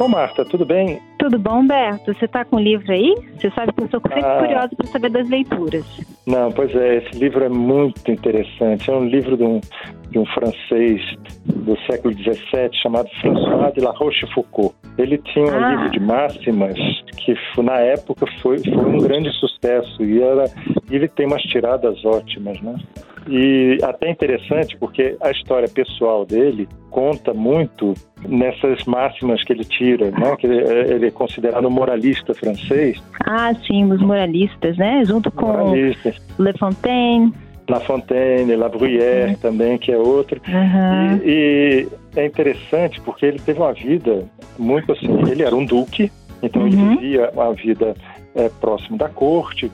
Ô Marta, tudo bem? Tudo bom, Berto? Você está com o livro aí? Você sabe que eu sou sempre ah. curiosa para saber das leituras. Não, pois é, esse livro é muito interessante. É um livro de um, de um francês do século XVII chamado François de La Rochefoucauld. Ele tinha um ah. livro de máximas que na época foi, foi um grande sucesso e era, ele tem umas tiradas ótimas, né? E até interessante porque a história pessoal dele conta muito nessas máximas que ele tira, né? Que ele, ele é considerado um moralista francês. Ah, sim, os moralistas, né? Junto com moralistas. Le Fontaine. La Fontaine, La Bruyère uhum. também, que é outro. Uhum. E, e, é interessante porque ele teve uma vida muito assim. Ele era um duque, então uhum. ele vivia uma vida é, próximo da corte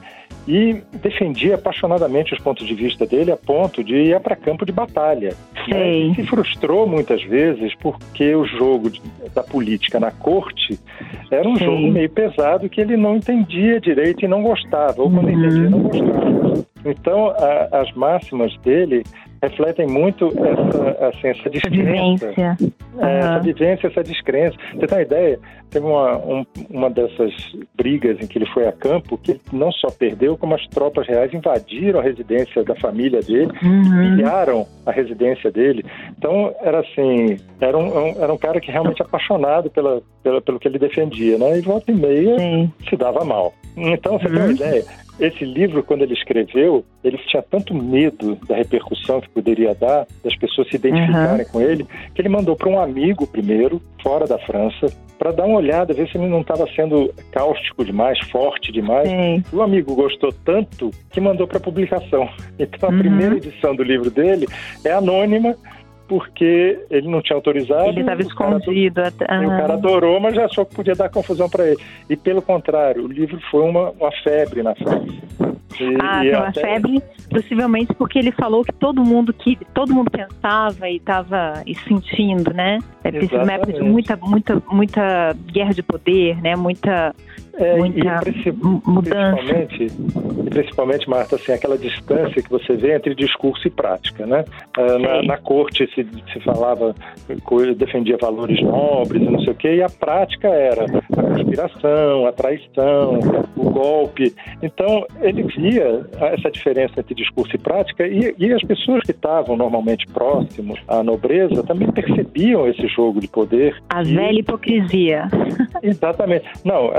e defendia apaixonadamente os pontos de vista dele a ponto de ir para campo de batalha. Né? se frustrou muitas vezes porque o jogo da política na corte era um Sim. jogo meio pesado que ele não entendia direito e não gostava, ou quando uhum. entendia não gostava. Então, a, as máximas dele refletem muito essa, assim, essa descrença. Essa vivência. Uhum. essa vivência, essa descrença. Você tem uma ideia? Teve uma, um, uma dessas brigas em que ele foi a campo, que ele não só perdeu, como as tropas reais invadiram a residência da família dele, uhum. pilharam a residência dele. Então, era assim, era um, era um cara que realmente apaixonado pela, pela, pelo que ele defendia, né? E volta e meia Sim. se dava mal. Então, você uhum. tem uma uhum. ideia? Esse livro, quando ele escreveu, ele tinha tanto medo da repercussão que poderia dar, das pessoas se identificarem uhum. com ele, que ele mandou para um amigo primeiro, fora da França, para dar uma olhada, ver se ele não estava sendo cáustico demais, forte demais. Sim. O amigo gostou tanto que mandou para publicação. Então a uhum. primeira edição do livro dele é anônima porque ele não tinha autorizado. Ele estava escondido. Ah. O cara adorou, mas já achou que podia dar confusão para ele. E pelo contrário, o livro foi uma, uma febre na França. E, ah, e uma até... febre, possivelmente porque ele falou que todo mundo que todo mundo pensava e estava sentindo, né? É uma época de muita, muita, muita guerra de poder, né? Muita é, muita e mudança. Principalmente, principalmente, Marta, assim, aquela distância que você vê entre discurso e prática, né? Ah, na, na, corte se, se falava, defendia valores nobres e não sei o quê, e a prática era a conspiração, a traição, o golpe. Então, ele via essa diferença entre discurso e prática e, e as pessoas que estavam normalmente próximos à nobreza também percebiam esse jogo de poder. A e... velha hipocrisia. Exatamente. Não,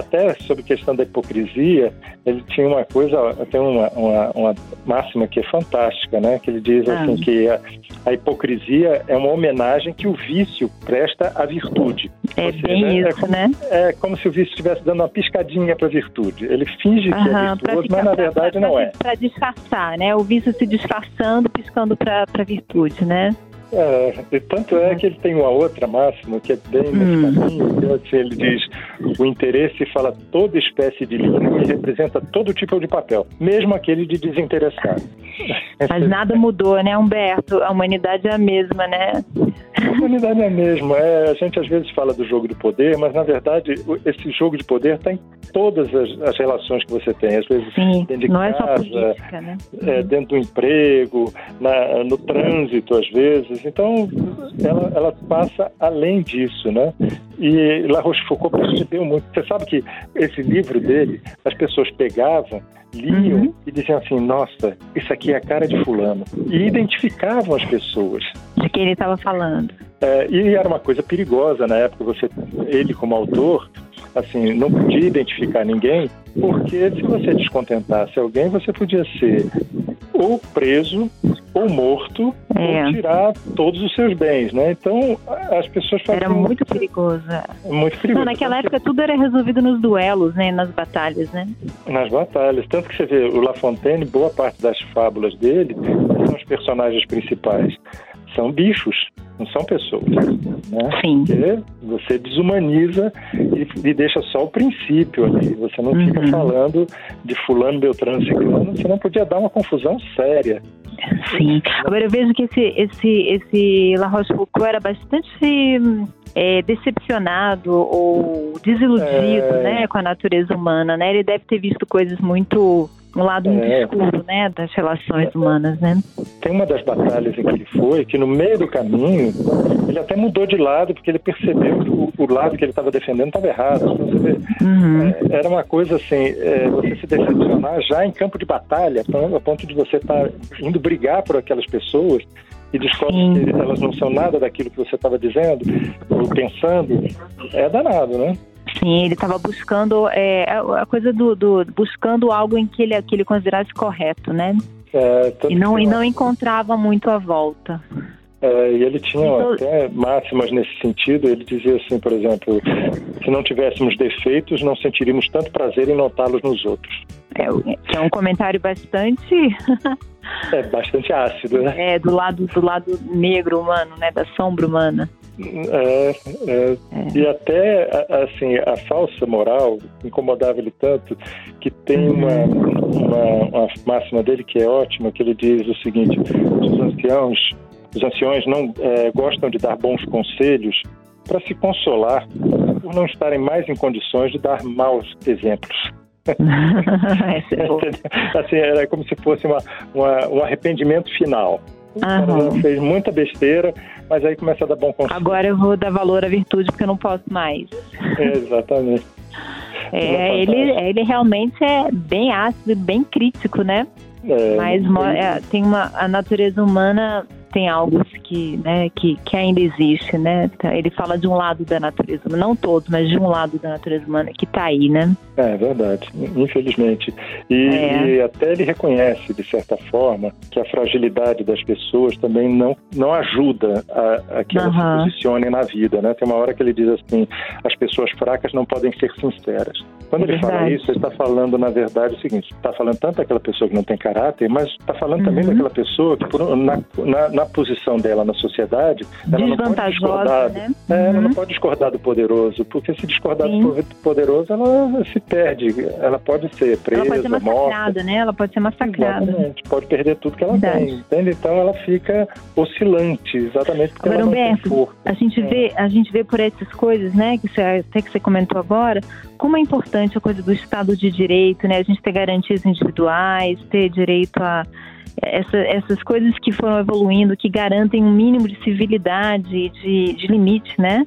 até sobre a questão da hipocrisia, ele tinha uma coisa, tem uma, uma, uma máxima que é fantástica, né? Que ele diz ah. assim que a, a, hipocrisia é uma homenagem que o vício presta à virtude. É seja, bem é isso, como, né? É como se o vício estivesse dando uma piscadinha para a virtude. Ele finge que é virtuoso, mas na verdade pra, não é. Para disfarçar, né? O vício se disfarçando, piscando para a virtude, né? É, e tanto é que ele tem uma outra máxima que é bem nesse hum. caminho, que é assim, ele diz o interesse fala toda espécie de livro e representa todo tipo de papel, mesmo aquele de desinteressado. Mas nada mudou, né, Humberto? A humanidade é a mesma, né? A humanidade é a mesma. É, a gente às vezes fala do jogo do poder, mas na verdade esse jogo de poder está em todas as, as, relações que você tem. Às vezes Sim, dentro de não casa, é só política, né? É, dentro do emprego, na, no trânsito às vezes. Então ela, ela passa além disso, né? E La Rochefoucauld percebeu muito. Você sabe que esse livro dele, as pessoas pegavam liam uhum. e diziam assim: nossa, isso aqui é a cara de Fulano. E identificavam as pessoas. De quem ele estava falando. É, e era uma coisa perigosa na época, você, ele como autor, assim, não podia identificar ninguém, porque se você descontentasse alguém, você podia ser ou preso ou morto é. ou tirar todos os seus bens, né? Então as pessoas faziam... Era muito perigoso. Muito perigoso. Não, naquela época tudo era resolvido nos duelos, né? Nas batalhas, né? Nas batalhas. Tanto que você vê o La Fontaine, boa parte das fábulas dele são os personagens principais são bichos, não são pessoas. Né? Sim. Porque você desumaniza e, e, deixa só o princípio ali. Você não uhum. fica falando de fulano, beltrano, ciclano, você não podia dar uma confusão séria. Sim. Agora eu vejo que esse, esse, esse La Rochefoucauld era bastante é, decepcionado ou desiludido é... né, com a natureza humana. Né? Ele deve ter visto coisas muito um lado muito é, escuro, né, das relações humanas, né? Tem uma das batalhas em que ele foi, que no meio do caminho, ele até mudou de lado, porque ele percebeu que o, o lado que ele estava defendendo estava errado. Então, vê, uhum. é, era uma coisa assim, é, você se decepcionar já em campo de batalha, a ponto de você estar tá indo brigar por aquelas pessoas e descobre Sim. que elas não são nada daquilo que você estava dizendo ou pensando, é danado, né? Sim, ele estava buscando é, a coisa do, do, buscando algo em que ele, que ele considerasse correto, né? É, e, não, e não encontrava muito a volta. É, e ele tinha então, até máximas nesse sentido. Ele dizia assim, por exemplo, se não tivéssemos defeitos, não sentiríamos tanto prazer em notá-los nos outros. É, é um comentário bastante é bastante ácido, né? É do lado do lado negro humano, né, da sombra humana. É, é, é. E até, assim, a falsa moral incomodava ele tanto que tem uma, uma, uma, máxima dele que é ótima, que ele diz o seguinte, os anciãos, os anciões não é, gostam de dar bons conselhos para se consolar por não estarem mais em condições de dar maus exemplos. É assim, era como se fosse uma, uma um arrependimento final. O cara fez muita besteira, mas aí começa a dar bom conselho. Agora eu vou dar valor à virtude porque eu não posso mais. É, exatamente. É, ele, ele realmente é bem ácido, bem crítico, né? É, mas é, tem uma a natureza humana tem algo que, né, que, que ainda existe, né? Tá, ele fala de um lado da natureza, não todos, mas de um lado da natureza humana que está aí, né? É verdade, infelizmente. E, é. e, até ele reconhece, de certa forma, que a fragilidade das pessoas também não, não ajuda a, a que elas se posicionem na vida, né? Tem uma hora que ele diz assim, as pessoas fracas não podem ser sinceras. Quando é ele verdade. fala isso, ele está falando, na verdade, o seguinte, está falando tanto daquela pessoa que não tem caráter, mas está falando uhum. também daquela pessoa que, por, na, na na posição dela na sociedade, ela não pode discordar, né? é, uhum. ela não uhum. pode discordar do poderoso, porque se discordar Sim. do poderoso, ela se perde, ela pode ser presa, ela pode ser massacrada, morta. né? Ela pode ser massacrada. Exatamente, pode perder tudo que ela Verdade. tem, entende? Então ela fica oscilante, exatamente porque agora, ela não Humberto, tem força. A gente, é. vê, a gente vê por essas coisas, né, que você, até que você comentou agora, como é importante a coisa do Estado de Direito, né? A gente ter garantias individuais, ter direito a essa, essas coisas que foram evoluindo, que garantem um mínimo de civilidade, de, de limite, né?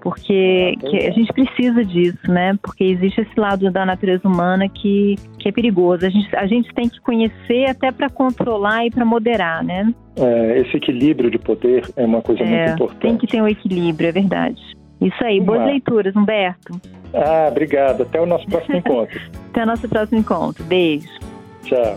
Porque a gente precisa disso, né? Porque existe esse lado da natureza humana que, que é perigoso. A gente, a gente tem que conhecer até para controlar e para moderar, né? É, esse equilíbrio de poder é uma coisa é, muito importante. Tem que ter um equilíbrio, é verdade. Isso aí, boas leituras, Humberto. Ah, obrigado. Até o nosso próximo encontro. Até o nosso próximo encontro. Beijo. Tchau.